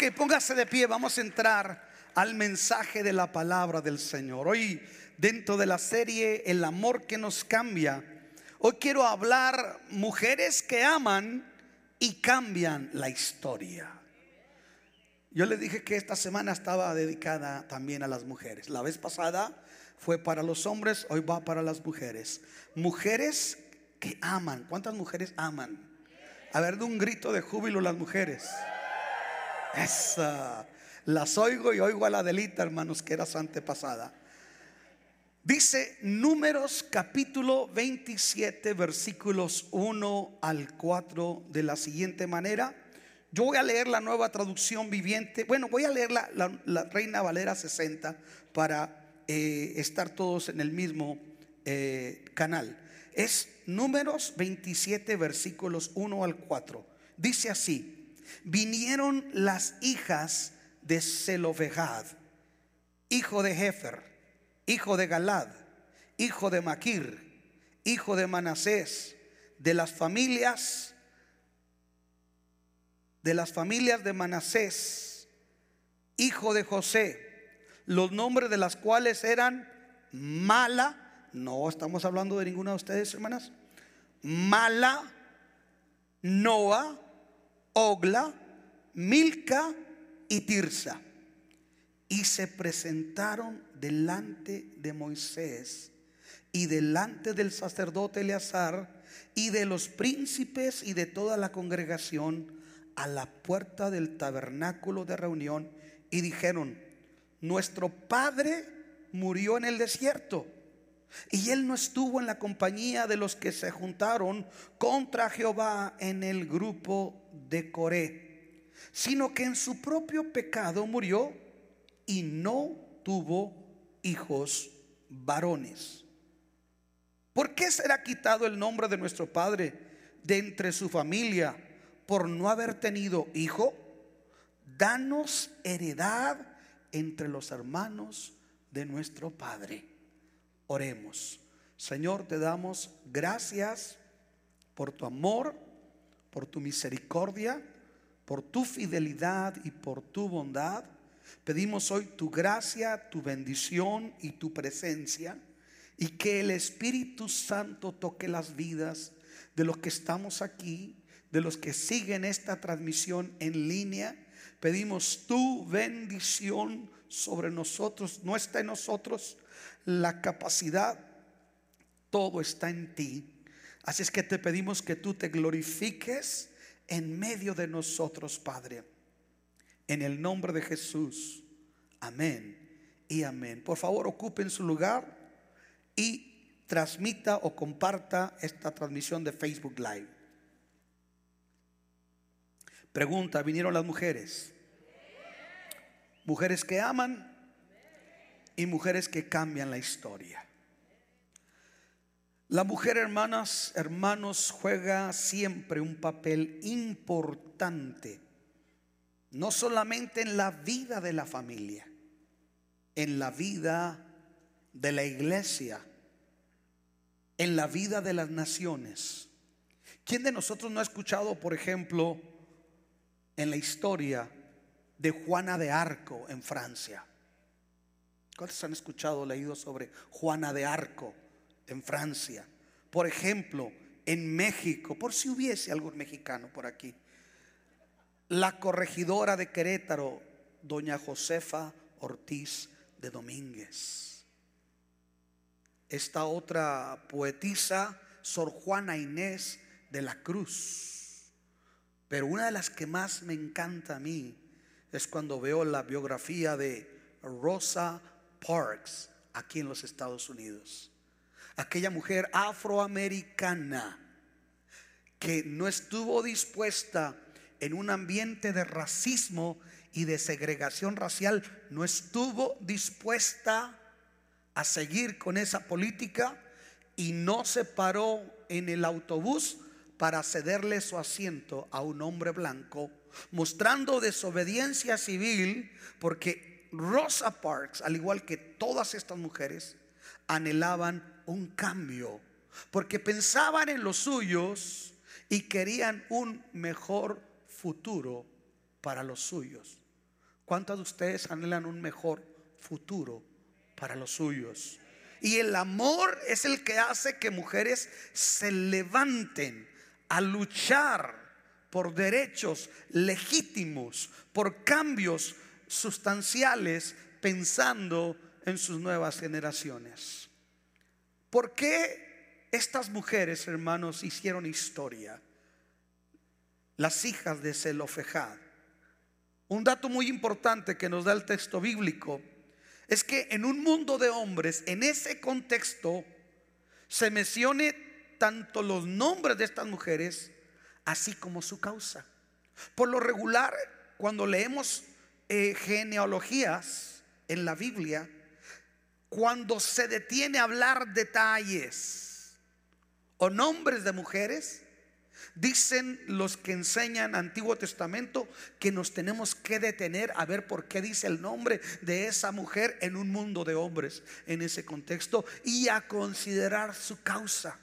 Ok, póngase de pie, vamos a entrar al mensaje de la palabra del Señor. Hoy, dentro de la serie El amor que nos cambia, hoy quiero hablar mujeres que aman y cambian la historia. Yo le dije que esta semana estaba dedicada también a las mujeres. La vez pasada fue para los hombres, hoy va para las mujeres. Mujeres que aman. ¿Cuántas mujeres aman? A ver, de un grito de júbilo las mujeres. Esa. Las oigo y oigo a la delita, hermanos, que era su antepasada. Dice Números capítulo 27, versículos 1 al 4 de la siguiente manera. Yo voy a leer la nueva traducción viviente. Bueno, voy a leer la, Reina Valera 60 para eh, estar todos en el mismo eh, canal. Es Números 27, versículos 1 al 4. Dice así: Vinieron las hijas de Zelofejad, hijo de Jefer, hijo de Galad, hijo de Maquir, hijo de Manasés, de las familias de las familias de Manasés, hijo de José, los nombres de las cuales eran Mala, no estamos hablando de ninguna de ustedes, hermanas, Mala, Noa, Ogla, Milca y Tirsa. Y se presentaron delante de Moisés y delante del sacerdote Eleazar y de los príncipes y de toda la congregación a la puerta del tabernáculo de reunión y dijeron, nuestro padre murió en el desierto y él no estuvo en la compañía de los que se juntaron contra Jehová en el grupo de Coré, sino que en su propio pecado murió y no tuvo hijos varones. ¿Por qué será quitado el nombre de nuestro padre de entre su familia? por no haber tenido hijo, danos heredad entre los hermanos de nuestro Padre. Oremos. Señor, te damos gracias por tu amor, por tu misericordia, por tu fidelidad y por tu bondad. Pedimos hoy tu gracia, tu bendición y tu presencia y que el Espíritu Santo toque las vidas de los que estamos aquí de los que siguen esta transmisión en línea. Pedimos tu bendición sobre nosotros. No está en nosotros la capacidad, todo está en ti. Así es que te pedimos que tú te glorifiques en medio de nosotros, Padre. En el nombre de Jesús. Amén y amén. Por favor, ocupen su lugar y transmita o comparta esta transmisión de Facebook Live. Pregunta, ¿vinieron las mujeres? Mujeres que aman y mujeres que cambian la historia. La mujer, hermanas, hermanos, juega siempre un papel importante, no solamente en la vida de la familia, en la vida de la iglesia, en la vida de las naciones. ¿Quién de nosotros no ha escuchado, por ejemplo, en la historia de Juana de Arco en Francia. ¿Cuántos han escuchado leído sobre Juana de Arco en Francia? Por ejemplo, en México, por si hubiese algún mexicano por aquí, la corregidora de Querétaro, doña Josefa Ortiz de Domínguez. Esta otra poetisa, Sor Juana Inés de la Cruz pero una de las que más me encanta a mí es cuando veo la biografía de Rosa Parks aquí en los Estados Unidos. Aquella mujer afroamericana que no estuvo dispuesta en un ambiente de racismo y de segregación racial, no estuvo dispuesta a seguir con esa política y no se paró en el autobús para cederle su asiento a un hombre blanco, mostrando desobediencia civil, porque Rosa Parks, al igual que todas estas mujeres, anhelaban un cambio, porque pensaban en los suyos y querían un mejor futuro para los suyos. ¿Cuántos de ustedes anhelan un mejor futuro para los suyos? Y el amor es el que hace que mujeres se levanten a luchar por derechos legítimos, por cambios sustanciales, pensando en sus nuevas generaciones. ¿Por qué estas mujeres, hermanos, hicieron historia? Las hijas de Zelofejad. Un dato muy importante que nos da el texto bíblico es que en un mundo de hombres, en ese contexto, se mencione tanto los nombres de estas mujeres, así como su causa. Por lo regular, cuando leemos eh, genealogías en la Biblia, cuando se detiene a hablar detalles o nombres de mujeres, Dicen los que enseñan Antiguo Testamento que nos tenemos que detener a ver por qué dice el nombre de esa mujer en un mundo de hombres en ese contexto y a considerar su causa.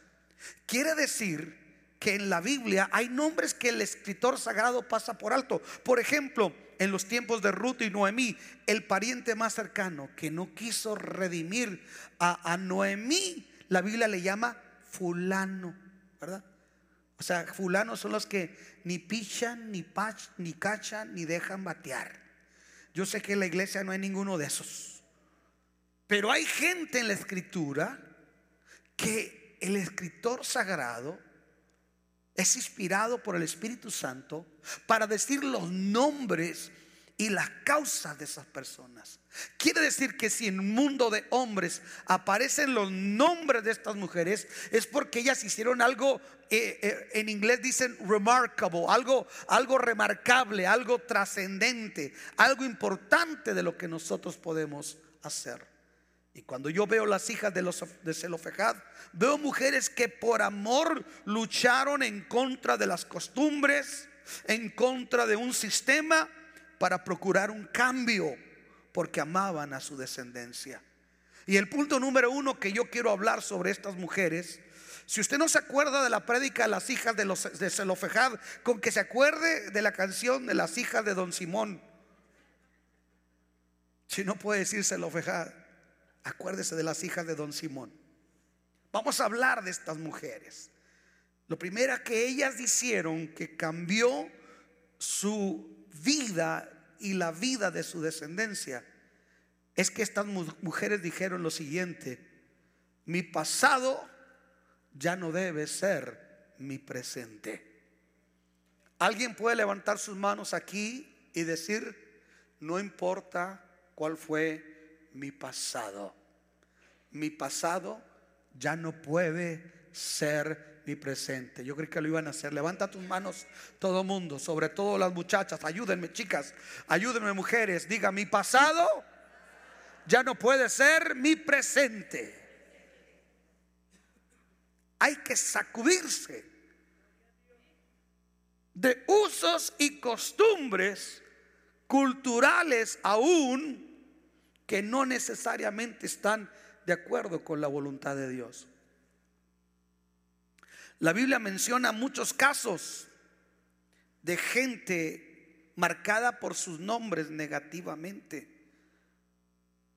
Quiere decir que en la Biblia hay nombres que el escritor sagrado pasa por alto. Por ejemplo, en los tiempos de Ruth y Noemí, el pariente más cercano que no quiso redimir a, a Noemí, la Biblia le llama fulano, ¿verdad? O sea, fulanos son los que ni pichan, ni pach, ni cachan, ni dejan batear. Yo sé que en la iglesia no hay ninguno de esos. Pero hay gente en la escritura que el escritor sagrado es inspirado por el Espíritu Santo para decir los nombres y las causas de esas personas. Quiere decir que si en un mundo de hombres aparecen los nombres de estas mujeres, es porque ellas hicieron algo, eh, eh, en inglés dicen remarkable, algo, algo remarcable, algo trascendente, algo importante de lo que nosotros podemos hacer. Y cuando yo veo las hijas de, los, de Zelofejad, veo mujeres que por amor lucharon en contra de las costumbres, en contra de un sistema para procurar un cambio, porque amaban a su descendencia. Y el punto número uno que yo quiero hablar sobre estas mujeres, si usted no se acuerda de la prédica de las hijas de, los, de con que se acuerde de la canción de las hijas de Don Simón. Si no puede decir Zelofejad, acuérdese de las hijas de Don Simón. Vamos a hablar de estas mujeres. Lo primero que ellas hicieron que cambió su vida y la vida de su descendencia, es que estas mujeres dijeron lo siguiente, mi pasado ya no debe ser mi presente. Alguien puede levantar sus manos aquí y decir, no importa cuál fue mi pasado, mi pasado ya no puede ser mi presente. Yo creo que lo iban a hacer. Levanta tus manos todo mundo, sobre todo las muchachas. Ayúdenme, chicas. Ayúdenme, mujeres. Diga, mi pasado ya no puede ser mi presente. Hay que sacudirse de usos y costumbres culturales aún que no necesariamente están de acuerdo con la voluntad de Dios. La Biblia menciona muchos casos de gente marcada por sus nombres negativamente.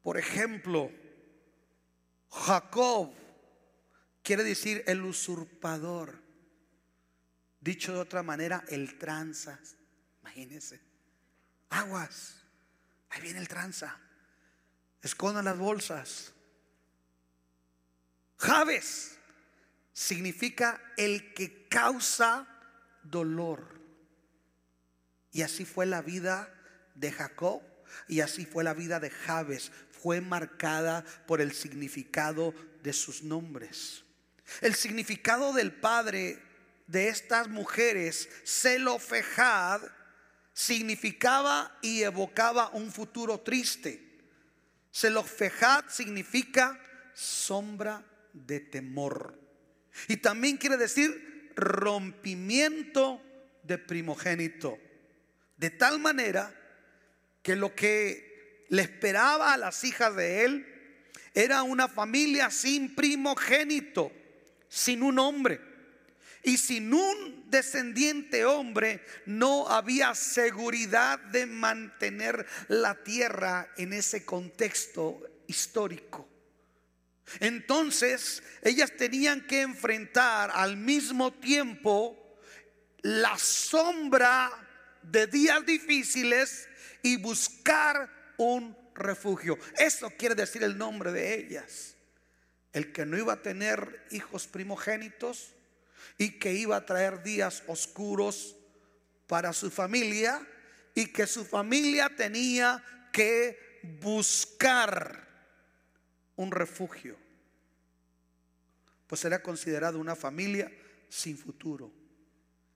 Por ejemplo, Jacob quiere decir el usurpador. Dicho de otra manera, el tranza. Imagínense. Aguas. Ahí viene el tranza. Escondan las bolsas. Javes significa el que causa dolor. Y así fue la vida de Jacob y así fue la vida de Jabes. Fue marcada por el significado de sus nombres. El significado del padre de estas mujeres, Zelofejad, significaba y evocaba un futuro triste. Zelofejad significa sombra de temor. Y también quiere decir rompimiento de primogénito. De tal manera que lo que le esperaba a las hijas de él era una familia sin primogénito, sin un hombre. Y sin un descendiente hombre no había seguridad de mantener la tierra en ese contexto histórico. Entonces ellas tenían que enfrentar al mismo tiempo la sombra de días difíciles y buscar un refugio. Eso quiere decir el nombre de ellas. El que no iba a tener hijos primogénitos y que iba a traer días oscuros para su familia y que su familia tenía que buscar un refugio. Pues era considerado una familia sin futuro.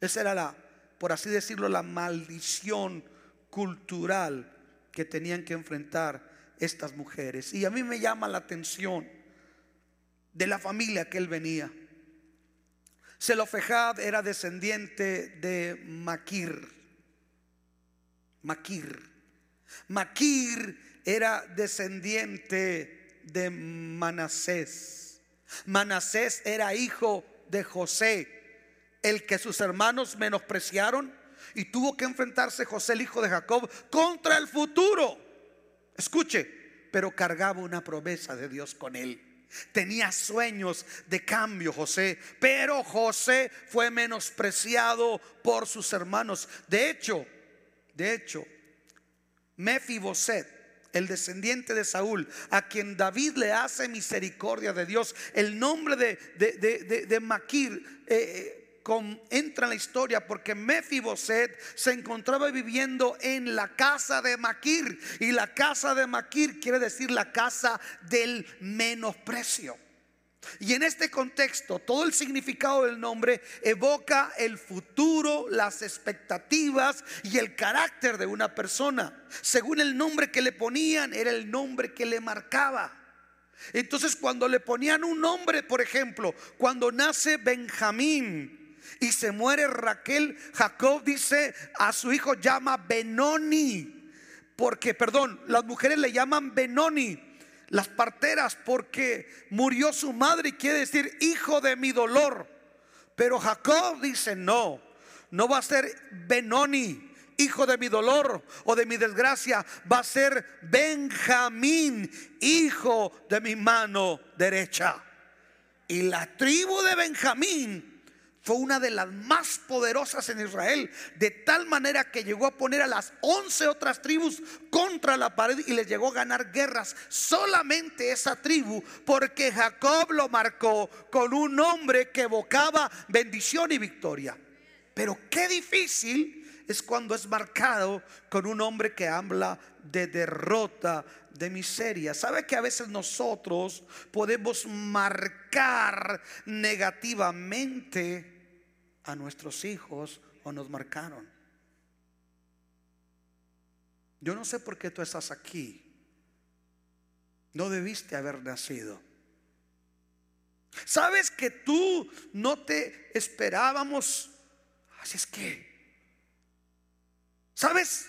Esa era la, por así decirlo, la maldición cultural que tenían que enfrentar estas mujeres. Y a mí me llama la atención de la familia que él venía. Selofejad era descendiente de Maquir. Maquir. Maquir era descendiente de Manasés. Manasés era hijo de José, el que sus hermanos menospreciaron y tuvo que enfrentarse José, el hijo de Jacob, contra el futuro. Escuche, pero cargaba una promesa de Dios con él. Tenía sueños de cambio José, pero José fue menospreciado por sus hermanos. De hecho, de hecho, Mefiboset, el descendiente de Saúl, a quien David le hace misericordia de Dios, el nombre de, de, de, Maquir, eh, entra en la historia porque Mefiboset se encontraba viviendo en la casa de Maquir y la casa de Maquir quiere decir la casa del menosprecio. Y en este contexto, todo el significado del nombre evoca el futuro, las expectativas y el carácter de una persona. Según el nombre que le ponían, era el nombre que le marcaba. Entonces, cuando le ponían un nombre, por ejemplo, cuando nace Benjamín, y se muere Raquel, Jacob dice a su hijo llama Benoni, porque, perdón, las mujeres le llaman Benoni, las parteras, porque murió su madre y quiere decir hijo de mi dolor. Pero Jacob dice, no, no va a ser Benoni, hijo de mi dolor o de mi desgracia, va a ser Benjamín, hijo de mi mano derecha. Y la tribu de Benjamín fue una de las más poderosas en Israel, de tal manera que llegó a poner a las once otras tribus contra la pared y les llegó a ganar guerras. Solamente esa tribu, porque Jacob lo marcó con un nombre que evocaba bendición y victoria. Pero qué difícil es cuando es marcado con un hombre que habla de derrota, de miseria. ¿Sabe que a veces nosotros podemos marcar negativamente a nuestros hijos o nos marcaron. Yo no sé por qué tú estás aquí. No debiste haber nacido. Sabes que tú no te esperábamos. Así es que, ¿sabes?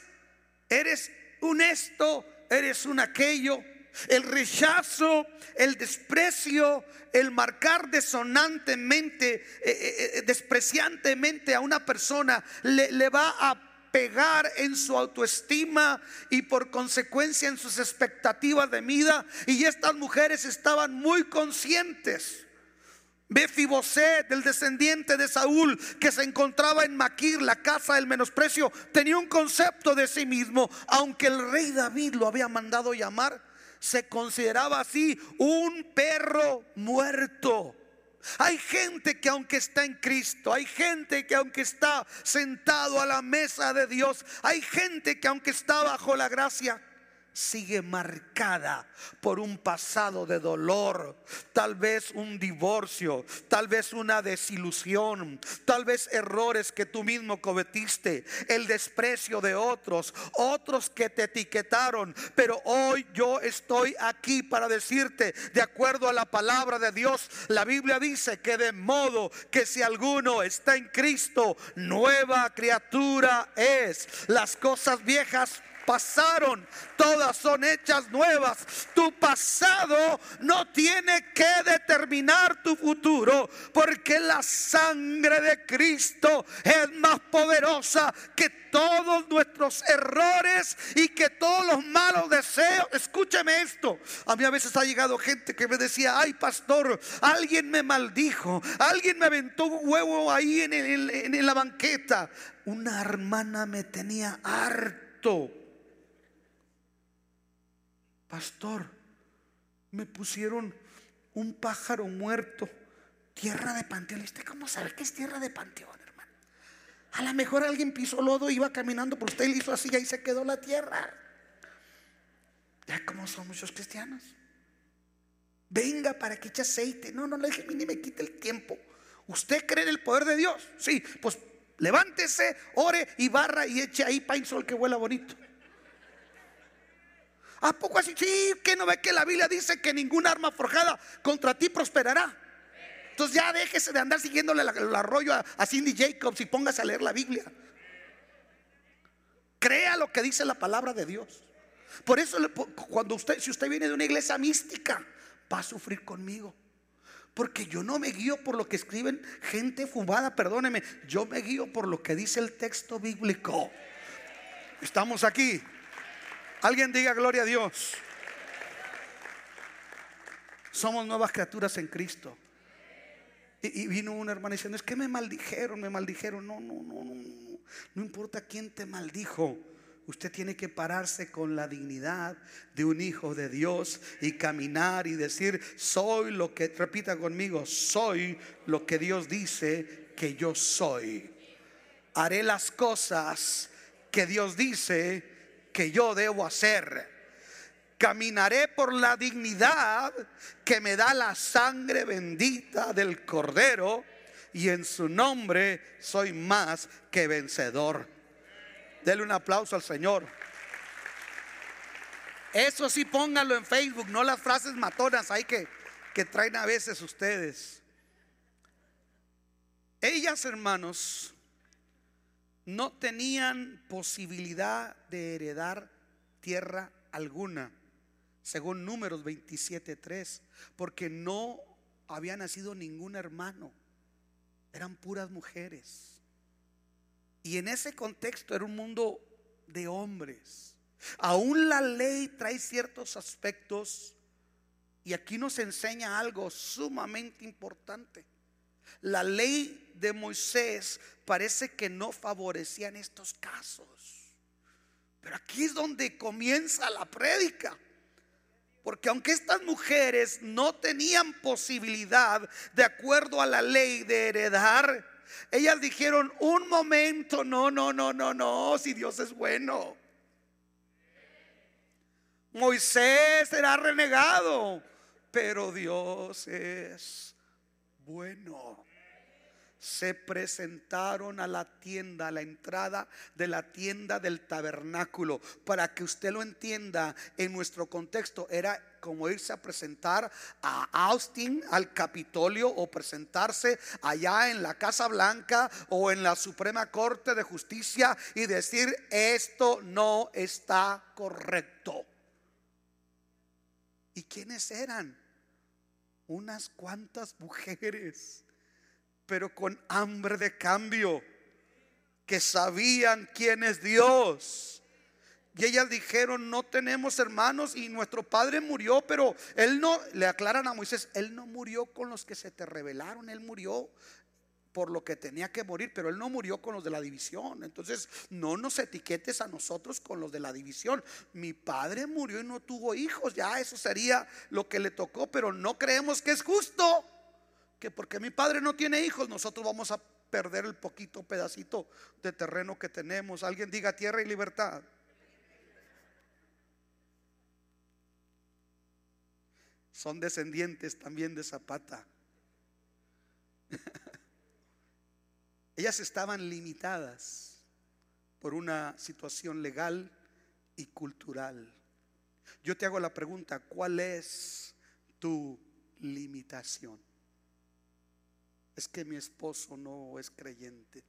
Eres un esto, eres un aquello. El rechazo, el desprecio, el marcar desonantemente, eh, eh, eh, despreciantemente a una persona, le, va a pegar en su autoestima y por consecuencia en sus expectativas de vida. Y estas mujeres estaban muy conscientes. Befiboset, el descendiente de Saúl, que se encontraba en Maquir, la casa del menosprecio, tenía un concepto de sí mismo, aunque el rey David lo había mandado llamar se consideraba así un perro muerto. Hay gente que aunque está en Cristo, hay gente que aunque está sentado a la mesa de Dios, hay gente que aunque está bajo la gracia, sigue marcada por un pasado de dolor, tal vez un divorcio, tal vez una desilusión, tal vez errores que tú mismo cometiste, el desprecio de otros, otros que te etiquetaron, pero hoy yo estoy aquí para decirte, de acuerdo a la palabra de Dios, la Biblia dice que de modo que si alguno está en Cristo, nueva criatura es, las cosas viejas pasaron, todas son hechas nuevas. Tu pasado no tiene que determinar tu futuro, porque la sangre de Cristo es más poderosa que todos nuestros errores y que todos los malos deseos. Escúcheme esto. A mí a veces ha llegado gente que me decía, ay pastor, alguien me maldijo, alguien me aventó un huevo ahí en, en la banqueta. Una hermana me tenía harto pastor, me pusieron un pájaro muerto, tierra de panteón. ¿Usted cómo sabe que es tierra de panteón, hermano? A lo mejor alguien pisó lodo, iba caminando por usted y hizo así y ahí se quedó la tierra. Ya como son muchos cristianos. Venga para que eche aceite. No, no le ni me quite el tiempo. ¿Usted cree en el poder de Dios? Sí, pues levántese, ore y barra y eche ahí pain sol que huela bonito. ¿A poco así? Sí, que no ve que la Biblia dice que ningún arma forjada contra ti prosperará. Entonces ya déjese de andar siguiéndole el arroyo a, Cindy Jacobs y póngase a leer la Biblia. Crea lo que dice la palabra de Dios. Por eso cuando usted, si usted viene de una iglesia mística, va a sufrir conmigo. Porque yo no me guío por lo que escriben gente fumada, perdóneme. Yo me guío por lo que dice el texto bíblico. Estamos aquí. Alguien diga gloria a Dios. Somos nuevas criaturas en Cristo. Y, vino una hermana diciendo, es que me maldijeron, me maldijeron. No, no, no, no, no. No importa quién te maldijo. Usted tiene que pararse con la dignidad de un hijo de Dios y caminar y decir, soy lo que, repita conmigo, soy lo que Dios dice que yo soy. Haré las cosas que Dios dice que yo debo hacer. Caminaré por la dignidad que me da la sangre bendita del Cordero y en su nombre soy más que vencedor. Dele un aplauso al Señor. Eso sí, pónganlo en Facebook, no las frases matonas ahí que, que traen a veces ustedes. Ellas, hermanos, no tenían posibilidad de heredar tierra alguna, según números 27.3, porque no había nacido ningún hermano, eran puras mujeres. Y en ese contexto era un mundo de hombres. Aún la ley trae ciertos aspectos y aquí nos enseña algo sumamente importante. La ley de Moisés parece que no favorecía en estos casos. Pero aquí es donde comienza la prédica. Porque aunque estas mujeres no tenían posibilidad, de acuerdo a la ley, de heredar, ellas dijeron, un momento, no, no, no, no, no, si Dios es bueno. Moisés será renegado, pero Dios es bueno se presentaron a la tienda, a la entrada de la tienda del tabernáculo. Para que usted lo entienda, en nuestro contexto era como irse a presentar a Austin, al Capitolio, o presentarse allá en la Casa Blanca o en la Suprema Corte de Justicia y decir, esto no está correcto. ¿Y quiénes eran? Unas cuantas mujeres pero con hambre de cambio, que sabían quién es Dios. Y ellas dijeron, no tenemos hermanos y nuestro padre murió, pero él no, le aclaran a Moisés, él no murió con los que se te rebelaron, él murió por lo que tenía que morir, pero él no murió con los de la división. Entonces, no nos etiquetes a nosotros con los de la división. Mi padre murió y no tuvo hijos, ya eso sería lo que le tocó, pero no creemos que es justo que porque mi padre no tiene hijos, nosotros vamos a perder el poquito pedacito de terreno que tenemos. Alguien diga tierra y libertad. Son descendientes también de Zapata. Ellas estaban limitadas por una situación legal y cultural. Yo te hago la pregunta, ¿cuál es tu limitación? es que mi esposo no es creyente.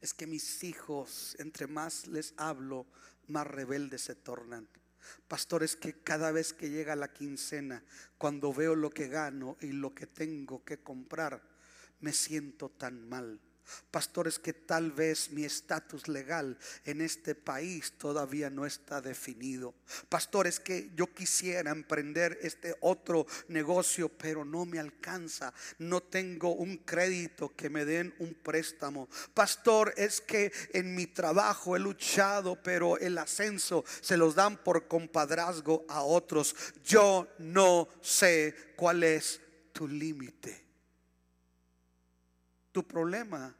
Es que mis hijos, entre más les hablo, más rebeldes se tornan. Pastores que cada vez que llega la quincena, cuando veo lo que gano y lo que tengo que comprar, me siento tan mal. Pastores que tal vez mi estatus legal en este país todavía no está definido. Pastores que yo quisiera emprender este otro negocio, pero no me alcanza. No tengo un crédito que me den un préstamo. Pastor, es que en mi trabajo he luchado, pero el ascenso se los dan por compadrazgo a otros. Yo no sé cuál es tu límite. Tu problema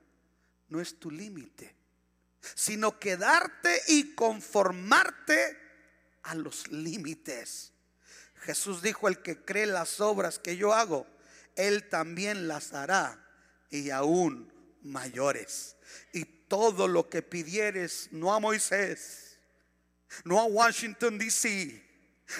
no es tu límite, sino quedarte y conformarte a los límites. Jesús dijo, el que cree las obras que yo hago, él también las hará y aún mayores. Y todo lo que pidieres, no a Moisés, no a Washington, D.C.,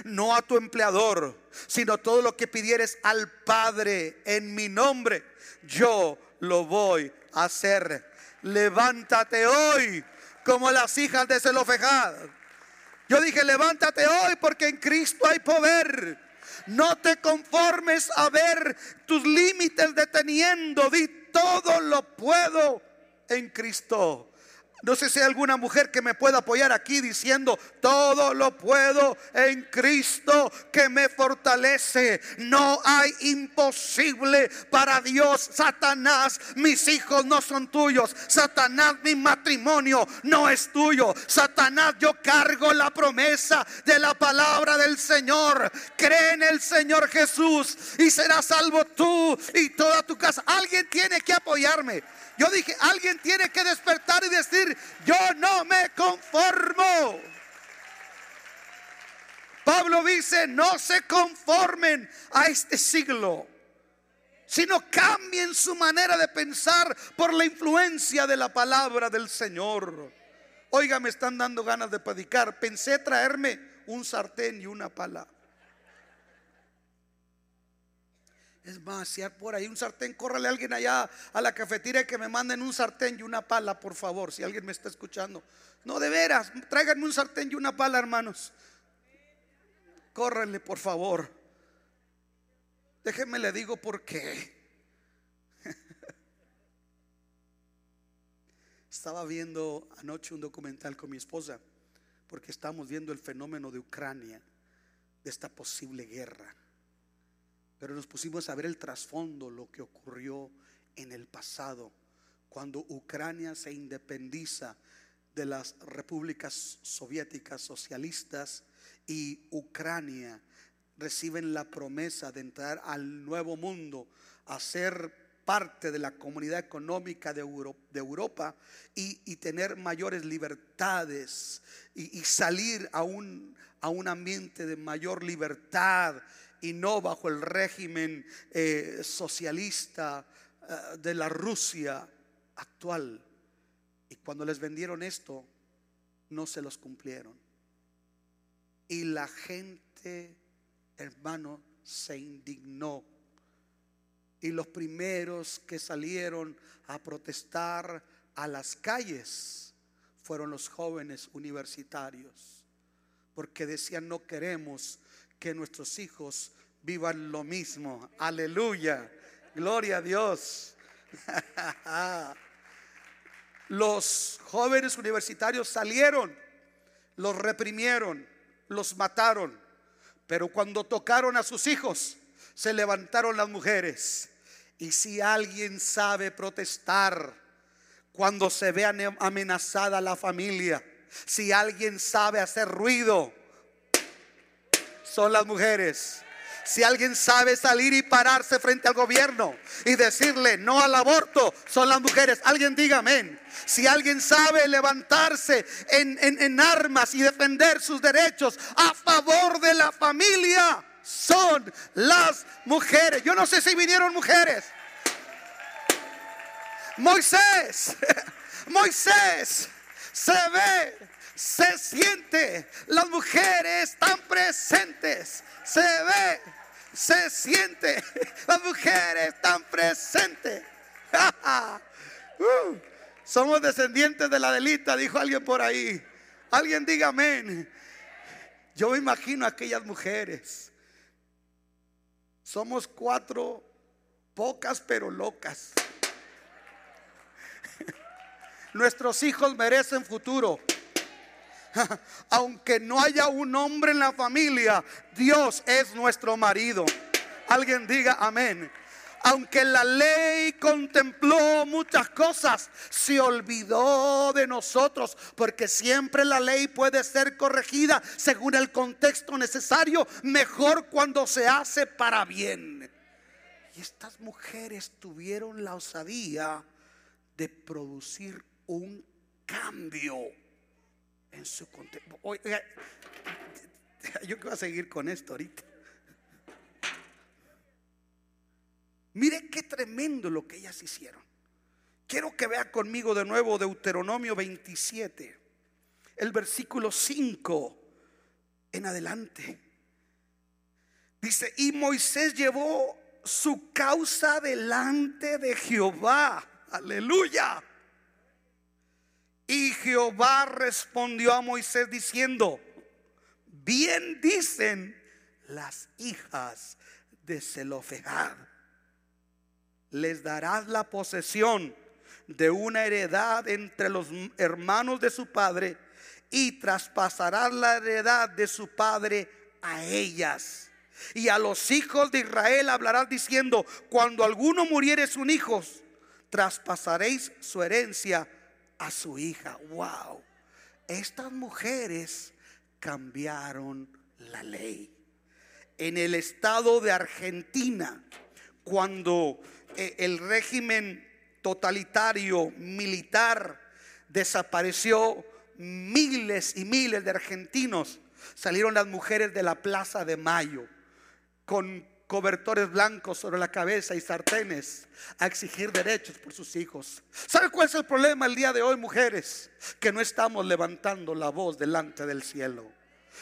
no a tu empleador, sino todo lo que pidieres al Padre en mi nombre, yo lo voy a hacer. Levántate hoy como las hijas de Zelofejad. Yo dije, levántate hoy porque en Cristo hay poder. No te conformes a ver tus límites deteniendo. Di todo lo puedo en Cristo. No sé si hay alguna mujer que me pueda apoyar aquí diciendo, todo lo puedo en Cristo que me fortalece. No hay imposible para Dios. Satanás, mis hijos no son tuyos. Satanás, mi matrimonio no es tuyo. Satanás, yo cargo la promesa de la palabra del Señor. Cree en el Señor Jesús y serás salvo tú y toda tu casa. Alguien tiene que apoyarme. Yo dije, alguien tiene que despertar y decir, yo no me conformo. Pablo dice, no se conformen a este siglo, sino cambien su manera de pensar por la influencia de la palabra del Señor. Oiga, me están dando ganas de predicar. Pensé traerme un sartén y una pala. Es más, si hay por ahí un sartén, córrale a alguien allá a la cafetería que me manden un sartén y una pala, por favor, si alguien me está escuchando. No, de veras, tráiganme un sartén y una pala, hermanos. Córrele, por favor. Déjenme le digo por qué. Estaba viendo anoche un documental con mi esposa, porque estamos viendo el fenómeno de Ucrania, de esta posible guerra pero nos pusimos a ver el trasfondo, lo que ocurrió en el pasado, cuando Ucrania se independiza de las repúblicas soviéticas socialistas y Ucrania reciben la promesa de entrar al nuevo mundo, a ser parte de la comunidad económica de, Europa y, tener mayores libertades y, salir a un, a un ambiente de mayor libertad y no bajo el régimen eh, socialista eh, de la Rusia actual. Y cuando les vendieron esto, no se los cumplieron. Y la gente, hermano, se indignó. Y los primeros que salieron a protestar a las calles fueron los jóvenes universitarios, porque decían no queremos que nuestros hijos vivan lo mismo. Aleluya. Gloria a Dios. Los jóvenes universitarios salieron, los reprimieron, los mataron, pero cuando tocaron a sus hijos, se levantaron las mujeres. Y si alguien sabe protestar cuando se ve amenazada la familia, si alguien sabe hacer ruido, son las mujeres. Si alguien sabe salir y pararse frente al gobierno y decirle no al aborto, son las mujeres. Alguien diga amén. Si alguien sabe levantarse en, en armas y defender sus derechos a favor de la familia, son las mujeres. Yo no sé si vinieron mujeres. Moisés, Moisés se ve se siente, las mujeres están presentes, se ve, se siente, las mujeres están presentes. Uh, somos descendientes de la delita, dijo alguien por ahí. Alguien diga amén. Yo me imagino a aquellas mujeres. Somos cuatro, pocas pero locas. Nuestros hijos merecen futuro. Aunque no haya un hombre en la familia, Dios es nuestro marido. Alguien diga amén aunque la ley contempló muchas cosas, se olvidó de nosotros, porque siempre la ley puede ser corregida según el contexto necesario, mejor cuando se hace para bien. Y estas mujeres tuvieron la osadía de producir un cambio en su contexto. Yo quiero seguir con esto ahorita. Mire qué tremendo lo que ellas hicieron. Quiero que vea conmigo de nuevo Deuteronomio 27, el versículo 5 en adelante. Dice, y Moisés llevó su causa delante de Jehová. Aleluya. Y Jehová respondió a Moisés diciendo, bien dicen las hijas de Zelofejad les darás la posesión de una heredad entre los hermanos de su padre y traspasarás la heredad de su padre a ellas. Y a los hijos de Israel hablarás diciendo, cuando alguno muriere un hijo, traspasaréis su herencia a su hija. Wow. Estas mujeres cambiaron la ley. En el estado de Argentina, cuando eh, el régimen totalitario militar desapareció miles y miles de argentinos. Salieron las mujeres de la Plaza de Mayo con cobertores blancos sobre la cabeza y sartenes a exigir derechos por sus hijos. ¿Sabe cuál es el problema el día de hoy, mujeres? Que no estamos levantando la voz delante del cielo.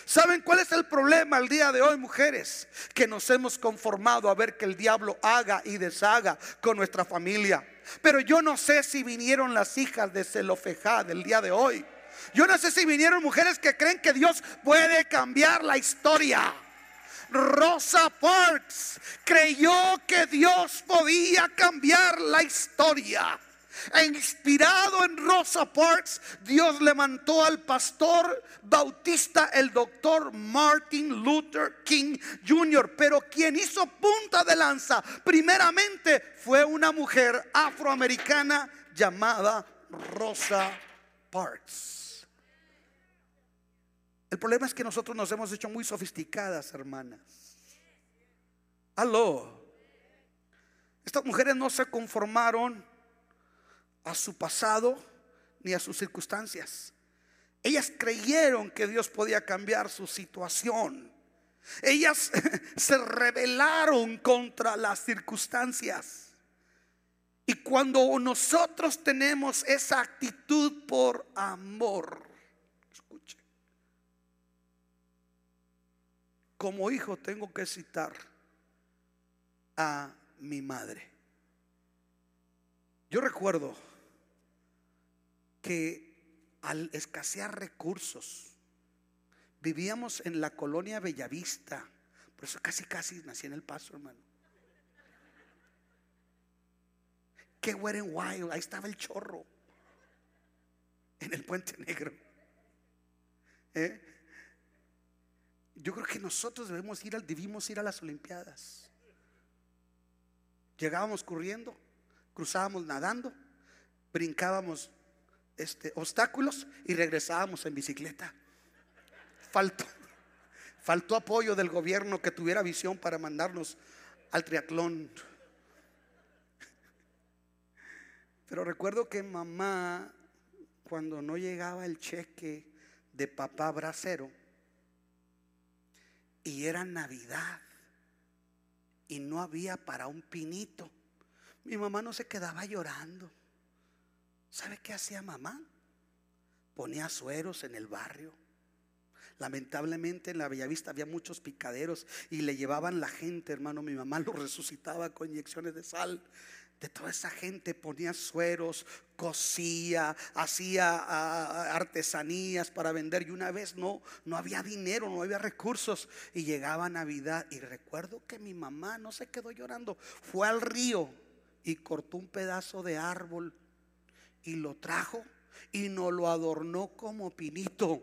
¿Saben cuál es el problema el día de hoy, mujeres? Que nos hemos conformado a ver que el diablo haga y deshaga con nuestra familia. Pero yo no sé si vinieron las hijas de Zelofejad el día de hoy. Yo no sé si vinieron mujeres que creen que Dios puede cambiar la historia. Rosa Parks creyó que Dios podía cambiar la historia. E inspirado en Rosa Parks, Dios levantó al pastor bautista, el doctor Martin Luther King Jr. Pero quien hizo punta de lanza primeramente fue una mujer afroamericana llamada Rosa Parks. El problema es que nosotros nos hemos hecho muy sofisticadas, hermanas. Aló. Estas mujeres no se conformaron a su pasado ni a sus circunstancias. Ellas creyeron que Dios podía cambiar su situación. Ellas se rebelaron contra las circunstancias. Y cuando nosotros tenemos esa actitud por amor, escuche, como hijo tengo que citar a mi madre. Yo recuerdo que al escasear recursos, vivíamos en la colonia Bellavista, por eso casi casi nací en el paso, hermano. Qué Wet and Wild, ahí estaba el chorro, en el Puente Negro. ¿Eh? Yo creo que nosotros debemos ir, debimos ir a las Olimpiadas. Llegábamos corriendo, cruzábamos nadando, brincábamos este, obstáculos y regresábamos en bicicleta. Faltó, faltó apoyo del gobierno que tuviera visión para mandarnos al triatlón. Pero recuerdo que mamá, cuando no llegaba el cheque de papá bracero, y era Navidad, y no había para un pinito, mi mamá no se quedaba llorando. ¿Sabe qué hacía mamá? Ponía sueros en el barrio. Lamentablemente en la Bellavista había muchos picaderos y le llevaban la gente, hermano. Mi mamá lo resucitaba con inyecciones de sal. De toda esa gente ponía sueros, cosía, hacía artesanías para vender y una vez no, no había dinero, no había recursos y llegaba Navidad y recuerdo que mi mamá no se quedó llorando, fue al río y cortó un pedazo de árbol y lo trajo y nos lo adornó como pinito.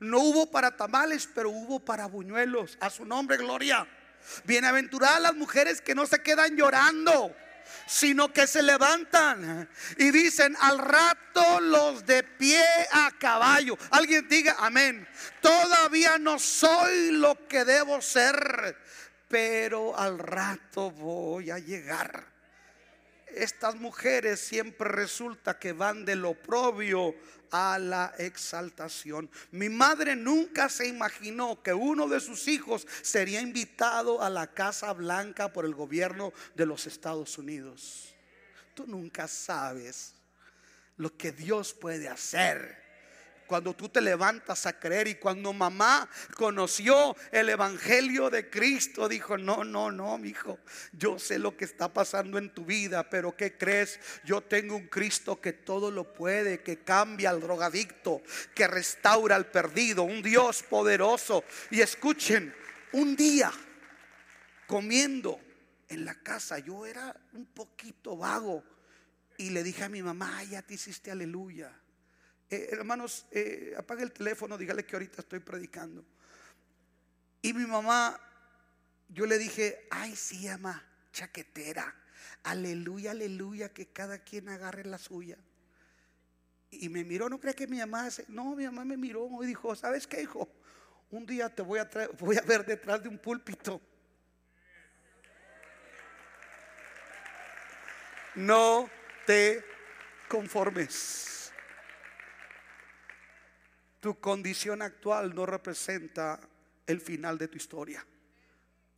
No hubo para tamales, pero hubo para buñuelos. A su nombre, gloria. Bienaventuradas las mujeres que no se quedan llorando sino que se levantan y dicen al rato los de pie a caballo. Alguien diga amén. Todavía no soy lo que debo ser, pero al rato voy a llegar. Estas mujeres siempre resulta que van de lo propio a la exaltación. Mi madre nunca se imaginó que uno de sus hijos sería invitado a la Casa Blanca por el gobierno de los Estados Unidos. Tú nunca sabes lo que Dios puede hacer cuando tú te levantas a creer y cuando mamá conoció el evangelio de Cristo, dijo, no, no, no, mi hijo, yo sé lo que está pasando en tu vida, pero ¿qué crees? Yo tengo un Cristo que todo lo puede, que cambia al drogadicto, que restaura al perdido, un Dios poderoso. Y escuchen, un día comiendo en la casa, yo era un poquito vago y le dije a mi mamá, ya te hiciste aleluya. Eh, hermanos, eh, apague el teléfono, dígale que ahorita estoy predicando. Y mi mamá, yo le dije, ay, sí, llama chaquetera. Aleluya, aleluya, que cada quien agarre la suya. Y me miró, no cree que mi mamá, no, mi mamá me miró y dijo, ¿sabes qué, hijo? Un día te voy a, voy a ver detrás de un púlpito. No te conformes. Tu condición actual no representa el final de tu historia.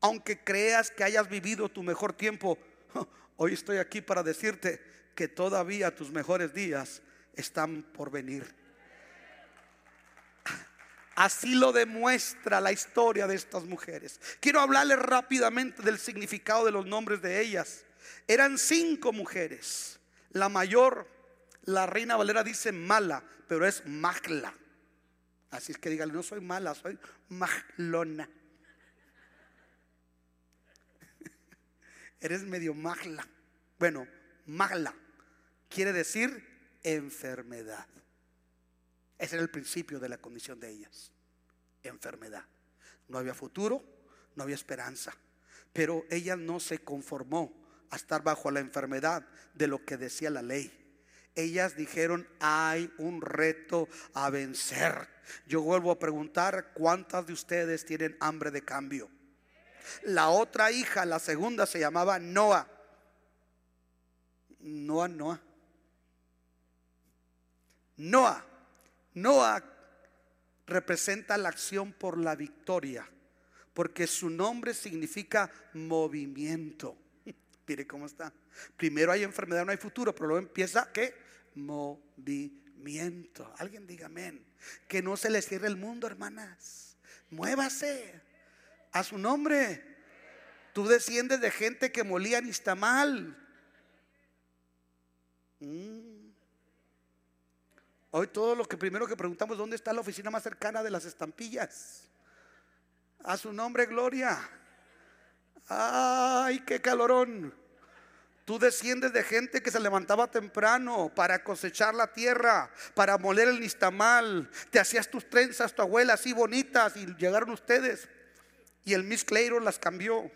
Aunque creas que hayas vivido tu mejor tiempo, hoy estoy aquí para decirte que todavía tus mejores días están por venir. Así lo demuestra la historia de estas mujeres. Quiero hablarles rápidamente del significado de los nombres de ellas. Eran cinco mujeres. La mayor, la reina Valera dice mala, pero es magla. Así es que dígale, no soy mala, soy maglona. Eres medio magla. Bueno, magla quiere decir enfermedad. Ese era el principio de la condición de ellas. Enfermedad. No había futuro, no había esperanza. Pero ella no se conformó a estar bajo la enfermedad de lo que decía la ley ellas dijeron, hay un reto a vencer. Yo vuelvo a preguntar, ¿cuántas de ustedes tienen hambre de cambio? La otra hija, la segunda, se llamaba Noah. Noah, Noah. Noah. Noah representa la acción por la victoria, porque su nombre significa movimiento. Mire cómo está. Primero hay enfermedad, no hay futuro, pero luego empieza ¿qué? Movimiento. Alguien diga amén. Que no se le cierre el mundo, hermanas. Muévase a su nombre. Tú desciendes de gente que molía ni está mal. Mm. Hoy todo lo que primero que preguntamos, ¿dónde está la oficina más cercana de las estampillas? A su nombre, gloria. Ay, qué calorón. Tú desciendes de gente que se levantaba temprano para cosechar la tierra, para moler el nistamal. Te hacías tus trenzas, tu abuela, así bonitas, y llegaron ustedes. Y el Miss Clayton las cambió.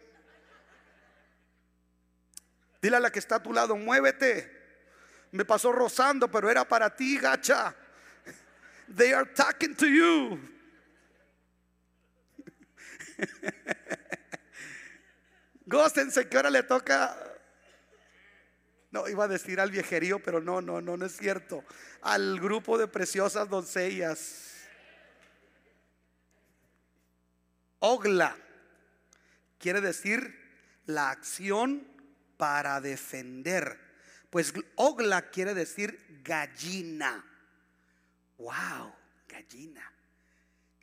Dile a la que está a tu lado, muévete. Me pasó rozando, pero era para ti, gacha. They are talking to you. Gócense que ahora le toca no, iba a decir al viejerío, pero no, no, no, no es cierto. Al grupo de preciosas doncellas. Ogla quiere decir la acción para defender. Pues ogla quiere decir gallina. Wow, gallina.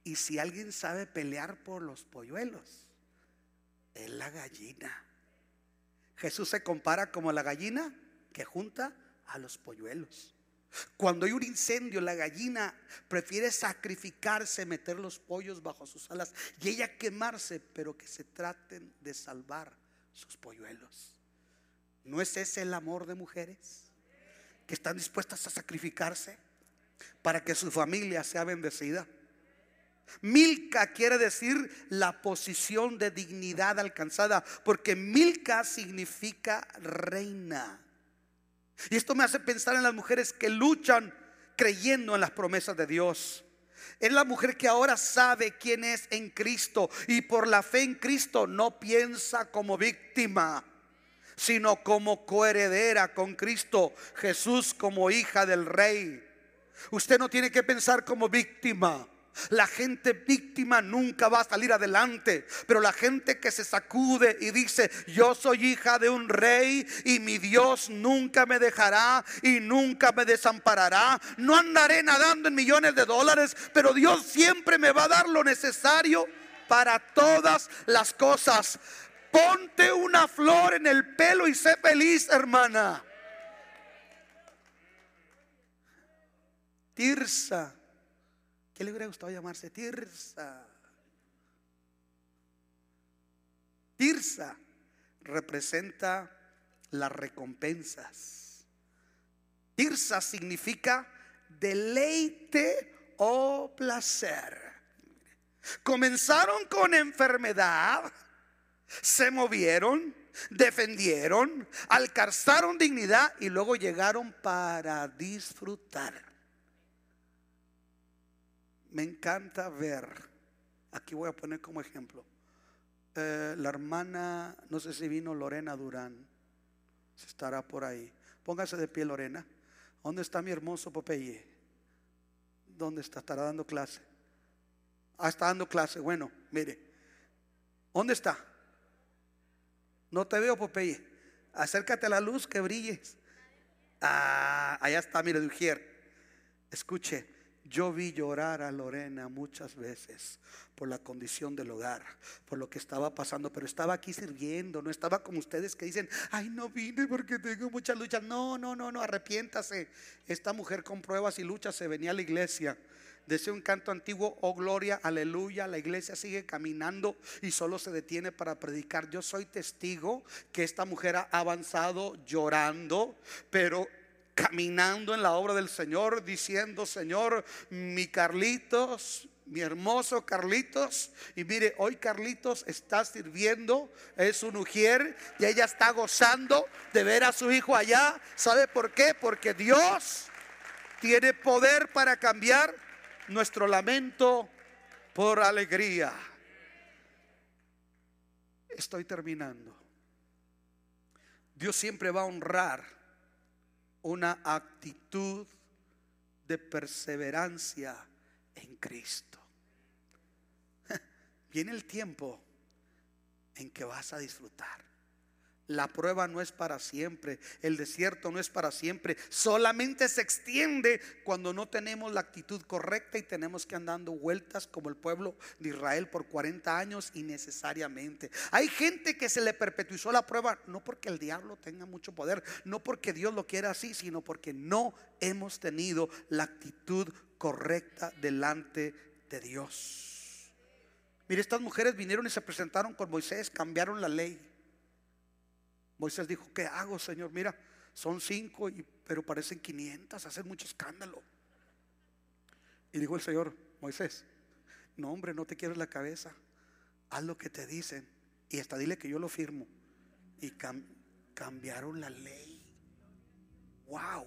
Y si alguien sabe pelear por los polluelos, es la gallina. Jesús se compara como la gallina que junta a los polluelos. Cuando hay un incendio, la gallina prefiere sacrificarse, meter los pollos bajo sus alas y ella quemarse, pero que se traten de salvar sus polluelos. ¿No es ese el amor de mujeres que están dispuestas a sacrificarse para que su familia sea bendecida? Milka quiere decir la posición de dignidad alcanzada, porque Milka significa reina. Y esto me hace pensar en las mujeres que luchan creyendo en las promesas de Dios. Es la mujer que ahora sabe quién es en Cristo y por la fe en Cristo no piensa como víctima, sino como coheredera con Cristo, Jesús como hija del rey. Usted no tiene que pensar como víctima. La gente víctima nunca va a salir adelante, pero la gente que se sacude y dice, yo soy hija de un rey y mi Dios nunca me dejará y nunca me desamparará. No andaré nadando en millones de dólares, pero Dios siempre me va a dar lo necesario para todas las cosas. Ponte una flor en el pelo y sé feliz, hermana. Tirsa ¿Qué le hubiera gustado llamarse? Tirsa. Tirsa representa las recompensas. Tirsa significa deleite o placer. Comenzaron con enfermedad, se movieron, defendieron, alcanzaron dignidad y luego llegaron para disfrutar. Me encanta ver, aquí voy a poner como ejemplo, eh, la hermana, no sé si vino Lorena Durán, se estará por ahí. Póngase de pie Lorena. ¿Dónde está mi hermoso Popeye? ¿Dónde está? Estará dando clase. Ah, está dando clase. Bueno, mire. ¿Dónde está? No te veo, Popeye. Acércate a la luz que brilles. Ah, allá está, mire, Dugier. Escuche, yo vi llorar a Lorena muchas veces por la condición del hogar, por lo que estaba pasando, pero estaba aquí sirviendo, no estaba como ustedes que dicen, ay, no vine porque tengo muchas luchas. No, no, no, no, arrepiéntase. Esta mujer con pruebas y luchas se venía a la iglesia. Desde un canto antiguo, oh gloria, aleluya, la iglesia sigue caminando y solo se detiene para predicar. Yo soy testigo que esta mujer ha avanzado llorando, pero caminando en la obra del Señor, diciendo, Señor, mi Carlitos, mi hermoso Carlitos. Y mire, hoy Carlitos está sirviendo, es un ujier y ella está gozando de ver a su hijo allá. ¿Sabe por qué? Porque Dios tiene poder para cambiar nuestro lamento por alegría. Estoy terminando. Dios siempre va a honrar una actitud de perseverancia en Cristo. Viene el tiempo en que vas a disfrutar. La prueba no es para siempre, el desierto no es para siempre, solamente se extiende cuando no tenemos la actitud correcta y tenemos que andar dando vueltas como el pueblo de Israel por 40 años innecesariamente. Hay gente que se le perpetuizó la prueba no porque el diablo tenga mucho poder, no porque Dios lo quiera así, sino porque no hemos tenido la actitud correcta delante de Dios. Mire, estas mujeres vinieron y se presentaron con Moisés, cambiaron la ley. Moisés dijo, ¿qué hago, Señor? Mira, son cinco, y, pero parecen 500, hacen mucho escándalo. Y dijo el Señor, Moisés, no hombre, no te quieres la cabeza, haz lo que te dicen y hasta dile que yo lo firmo. Y cambiaron la ley. Wow.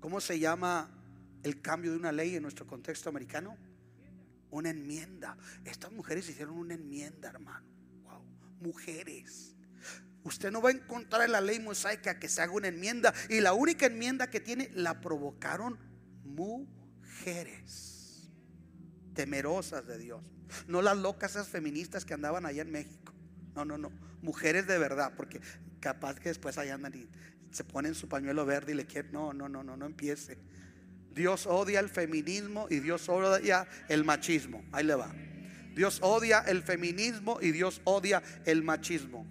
¿Cómo se llama el cambio de una ley en nuestro contexto americano? Una enmienda. Estas mujeres hicieron una enmienda, hermano. Wow. Mujeres Usted no va a encontrar en la ley mosaica que se haga una enmienda. Y la única enmienda que tiene la provocaron mujeres temerosas de Dios. No las locas esas feministas que andaban allá en México. No, no, no. Mujeres de verdad. Porque capaz que después allá andan y se ponen su pañuelo verde y le quieren. No, no, no, no, no empiece. Dios odia el feminismo y Dios odia el machismo. Ahí le va. Dios odia el feminismo y Dios odia el machismo.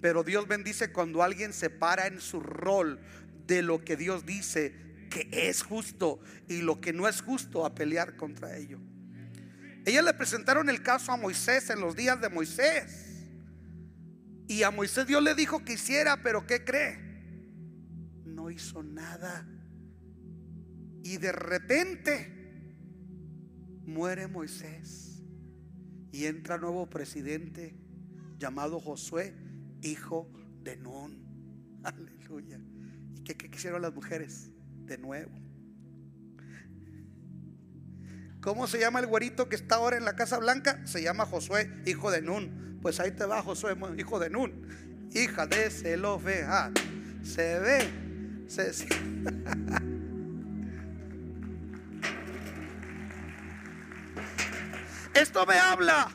Pero Dios bendice cuando alguien se para en su rol de lo que Dios dice que es justo y lo que no es justo a pelear contra ello. Ellas le presentaron el caso a Moisés en los días de Moisés. Y a Moisés Dios le dijo que hiciera, pero ¿qué cree? No hizo nada. Y de repente muere Moisés. Y entra nuevo presidente llamado Josué, hijo de Nun. Aleluya. ¿Y qué, quisieron las mujeres? De nuevo. ¿Cómo se llama el güerito que está ahora en la Casa Blanca? Se llama Josué, hijo de Nun. Pues ahí te va Josué, hijo de Nun. Hija de Zelofehad. Se ve. Se, Esto me habla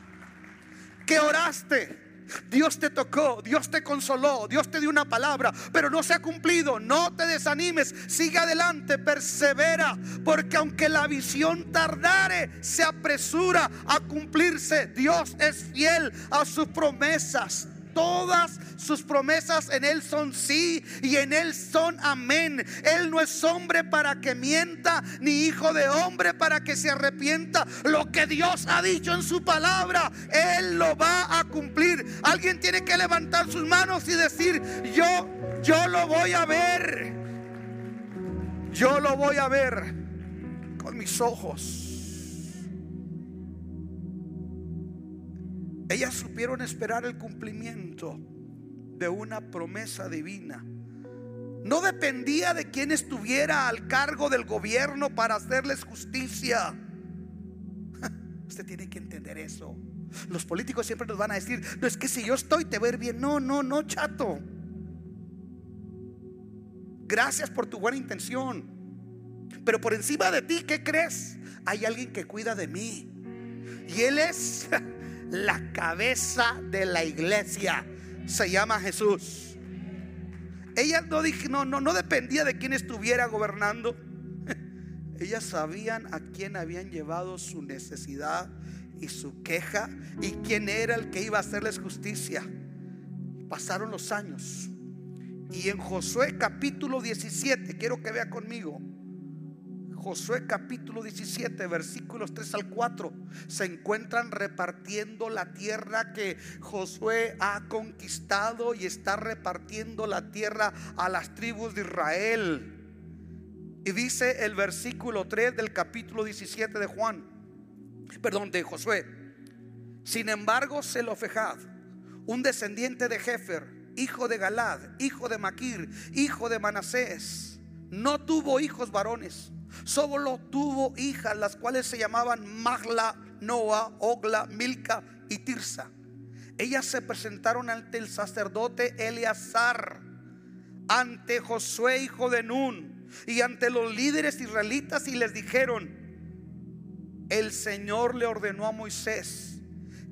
que oraste Dios te tocó, Dios te consoló, Dios te dio una palabra, pero no se ha cumplido. No te desanimes, sigue adelante, persevera, porque aunque la visión tardare, se apresura a cumplirse. Dios es fiel a sus promesas. Todas sus promesas en Él son sí y en Él son amén. Él no es hombre para que mienta, ni hijo de hombre para que se arrepienta. Lo que Dios ha dicho en su palabra, Él lo va a cumplir. Alguien tiene que levantar sus manos y decir, yo, yo lo voy a ver. Yo lo voy a ver con mis ojos. Ellas supieron esperar el cumplimiento de una promesa divina. No dependía de quien estuviera al cargo del gobierno para hacerles justicia. Usted tiene que entender eso. Los políticos siempre nos van a decir, no es que si yo estoy te ver bien. No, no, no, chato. Gracias por tu buena intención. Pero por encima de ti, ¿qué crees? Hay alguien que cuida de mí. Y Él es la cabeza de la iglesia. Se llama Jesús. Ella no, no, no, no dependía de quién estuviera gobernando. Ellas sabían a quién habían llevado su necesidad y su queja y quién era el que iba a hacerles justicia. Pasaron los años. Y en Josué capítulo 17, quiero que vea conmigo. Josué capítulo 17, versículos 3 al 4, se encuentran repartiendo la tierra que Josué ha conquistado y está repartiendo la tierra a las tribus de Israel. Y dice el versículo 3 del capítulo 17 de Juan, perdón, de Josué. Sin embargo, Selofejad, un descendiente de Jefer, hijo de Galad, hijo de Maquir, hijo de Manasés, no tuvo hijos varones Solo tuvo hijas, las cuales se llamaban Magla, Noa, Ogla, Milca y Tirsa. Ellas se presentaron ante el sacerdote Eleazar, ante Josué, hijo de Nun, y ante los líderes israelitas y les dijeron, el Señor le ordenó a Moisés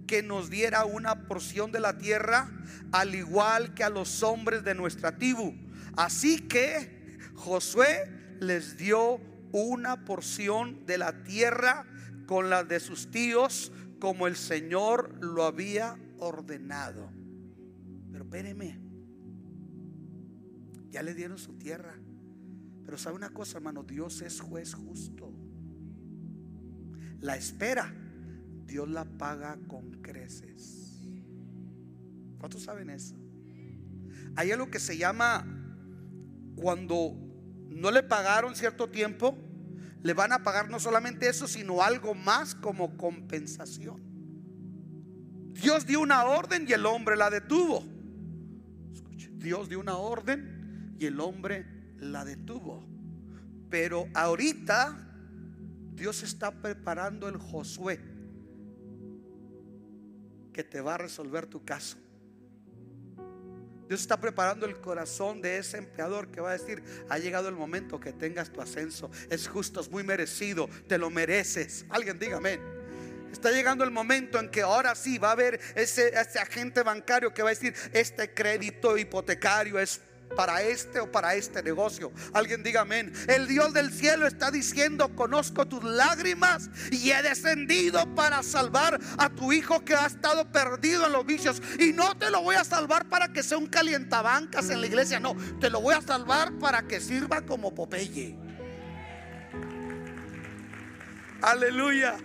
que nos diera una porción de la tierra, al igual que a los hombres de nuestra tribu. Así que Josué les dio una porción de la tierra con la de sus tíos, como el Señor lo había ordenado. Pero espéreme, ya le dieron su tierra. Pero sabe una cosa, hermano, Dios es juez justo. La espera, Dios la paga con creces. ¿Cuántos saben eso? Hay algo que se llama cuando no le pagaron cierto tiempo, le van a pagar no solamente eso, sino algo más como compensación. Dios dio una orden y el hombre la detuvo. Dios dio una orden y el hombre la detuvo. Pero ahorita Dios está preparando el Josué que te va a resolver tu caso. Dios está preparando el corazón de ese empleador que va a decir, ha llegado el momento que tengas tu ascenso. Es justo, es muy merecido, te lo mereces. Alguien dígame. Está llegando el momento en que ahora sí va a haber ese, ese agente bancario que va a decir, este crédito hipotecario es para este o para este negocio. Alguien diga amén. El Dios del cielo está diciendo, conozco tus lágrimas y he descendido para salvar a tu hijo que ha estado perdido en los vicios. Y no te lo voy a salvar para que sea un calientabancas en la iglesia, no, te lo voy a salvar para que sirva como Popeye. Aleluya.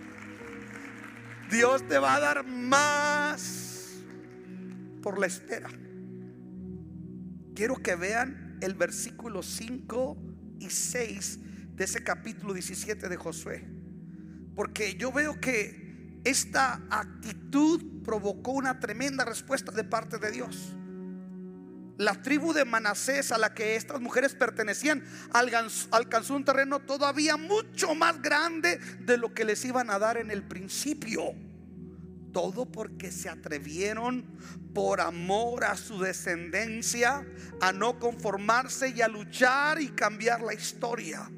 Dios te va a dar más por la espera. Quiero que vean el versículo 5 y 6 de ese capítulo 17 de Josué. Porque yo veo que esta actitud provocó una tremenda respuesta de parte de Dios. La tribu de Manasés a la que estas mujeres pertenecían alcanzó un terreno todavía mucho más grande de lo que les iban a dar en el principio. Todo porque se atrevieron por amor a su descendencia a no conformarse y a luchar y cambiar la historia.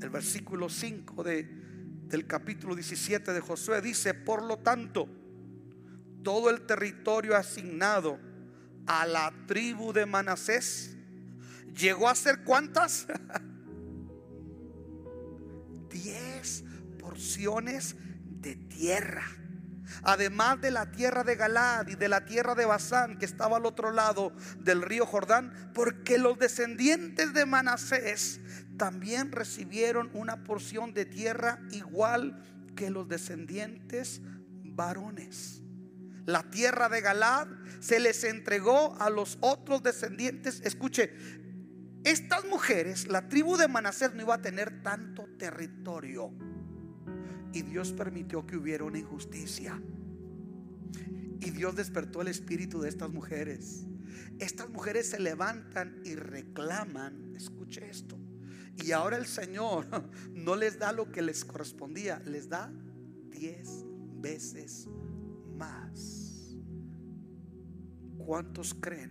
El versículo 5 de, del capítulo 17 de Josué dice, por lo tanto, todo el territorio asignado a la tribu de Manasés llegó a ser cuántas? Diez porciones de tierra. Además de la tierra de Galad y de la tierra de Basán que estaba al otro lado del río Jordán, porque los descendientes de Manasés también recibieron una porción de tierra igual que los descendientes varones. La tierra de Galad se les entregó a los otros descendientes. Escuche, estas mujeres, la tribu de Manasés no iba a tener tanto territorio. Y Dios permitió que hubiera una injusticia. Y Dios despertó el espíritu de estas mujeres. Estas mujeres se levantan y reclaman, escuche esto. Y ahora el Señor no les da lo que les correspondía, les da diez veces más. ¿Cuántos creen?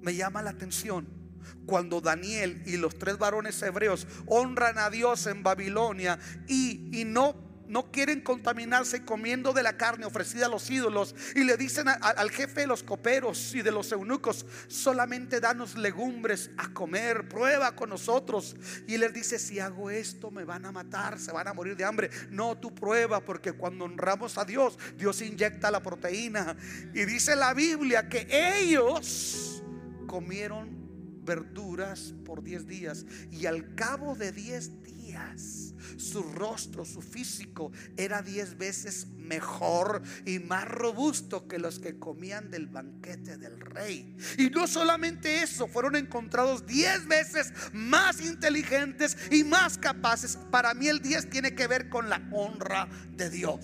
Me llama la atención cuando Daniel y los tres varones hebreos honran a Dios en Babilonia y, y no no quieren contaminarse comiendo de la carne ofrecida a los ídolos y le dicen al jefe de los coperos y de los eunucos, solamente danos legumbres a comer, prueba con nosotros. Y les dice, si hago esto me van a matar, se van a morir de hambre. No, tú prueba porque cuando honramos a Dios, Dios inyecta la proteína. Y dice la Biblia que ellos comieron verduras por 10 días y al cabo de 10 días su rostro, su físico era diez veces mejor y más robusto que los que comían del banquete del rey. Y no solamente eso, fueron encontrados diez veces más inteligentes y más capaces. Para mí el 10 tiene que ver con la honra de Dios.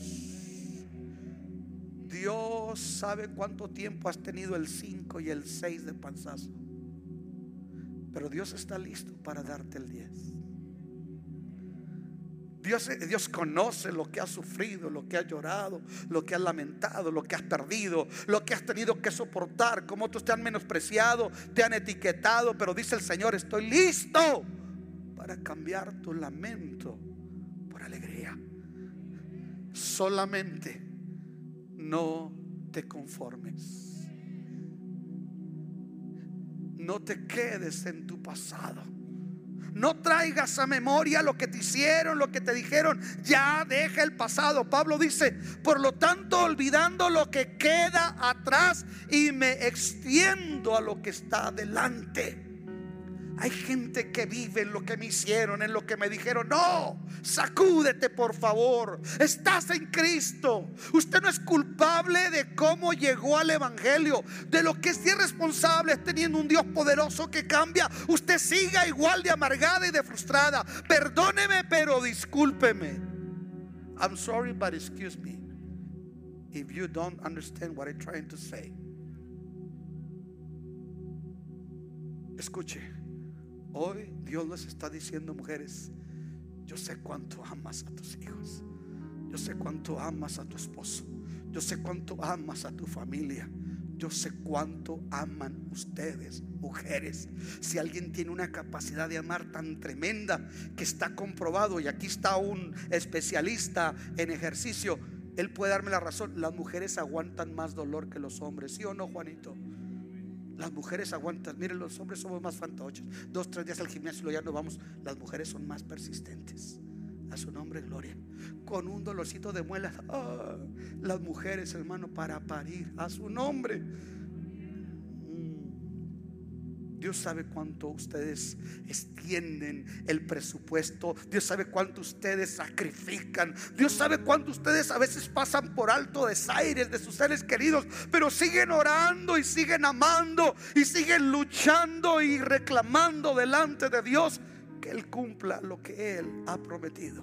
Dios sabe cuánto tiempo has tenido el 5 y el 6 de panzazo. Pero Dios está listo para darte el 10. Dios, Dios conoce lo que has sufrido, lo que has llorado, lo que has lamentado, lo que has perdido, lo que has tenido que soportar, cómo otros te han menospreciado, te han etiquetado, pero dice el Señor, estoy listo para cambiar tu lamento por alegría. Solamente no te conformes. No te quedes en tu pasado. No traigas a memoria lo que te hicieron, lo que te dijeron. Ya deja el pasado. Pablo dice, por lo tanto, olvidando lo que queda atrás y me extiendo a lo que está adelante. Hay gente que vive en lo que me hicieron, en lo que me dijeron. No, sacúdete por favor. Estás en Cristo. Usted no es culpable de cómo llegó al Evangelio, de lo que es irresponsable teniendo un Dios poderoso que cambia. Usted siga igual de amargada y de frustrada. Perdóneme, pero discúlpeme. I'm sorry, but excuse me if you don't understand what I'm trying to say. Escuche. Hoy Dios les está diciendo, mujeres, yo sé cuánto amas a tus hijos. Yo sé cuánto amas a tu esposo. Yo sé cuánto amas a tu familia. Yo sé cuánto aman ustedes, mujeres. Si alguien tiene una capacidad de amar tan tremenda que está comprobado, y aquí está un especialista en ejercicio, él puede darme la razón. Las mujeres aguantan más dolor que los hombres, ¿sí o no, Juanito? Las mujeres aguantan. Miren, los hombres somos más fantoches. Dos, tres días al gimnasio y ya no vamos. Las mujeres son más persistentes. A su nombre, gloria. Con un dolorcito de muelas. Ah, las mujeres, hermano, para parir. A su nombre. Dios sabe cuánto ustedes extienden el presupuesto. Dios sabe cuánto ustedes sacrifican. Dios sabe cuánto ustedes a veces pasan por alto desaires de sus seres queridos. Pero siguen orando y siguen amando y siguen luchando y reclamando delante de Dios que Él cumpla lo que Él ha prometido.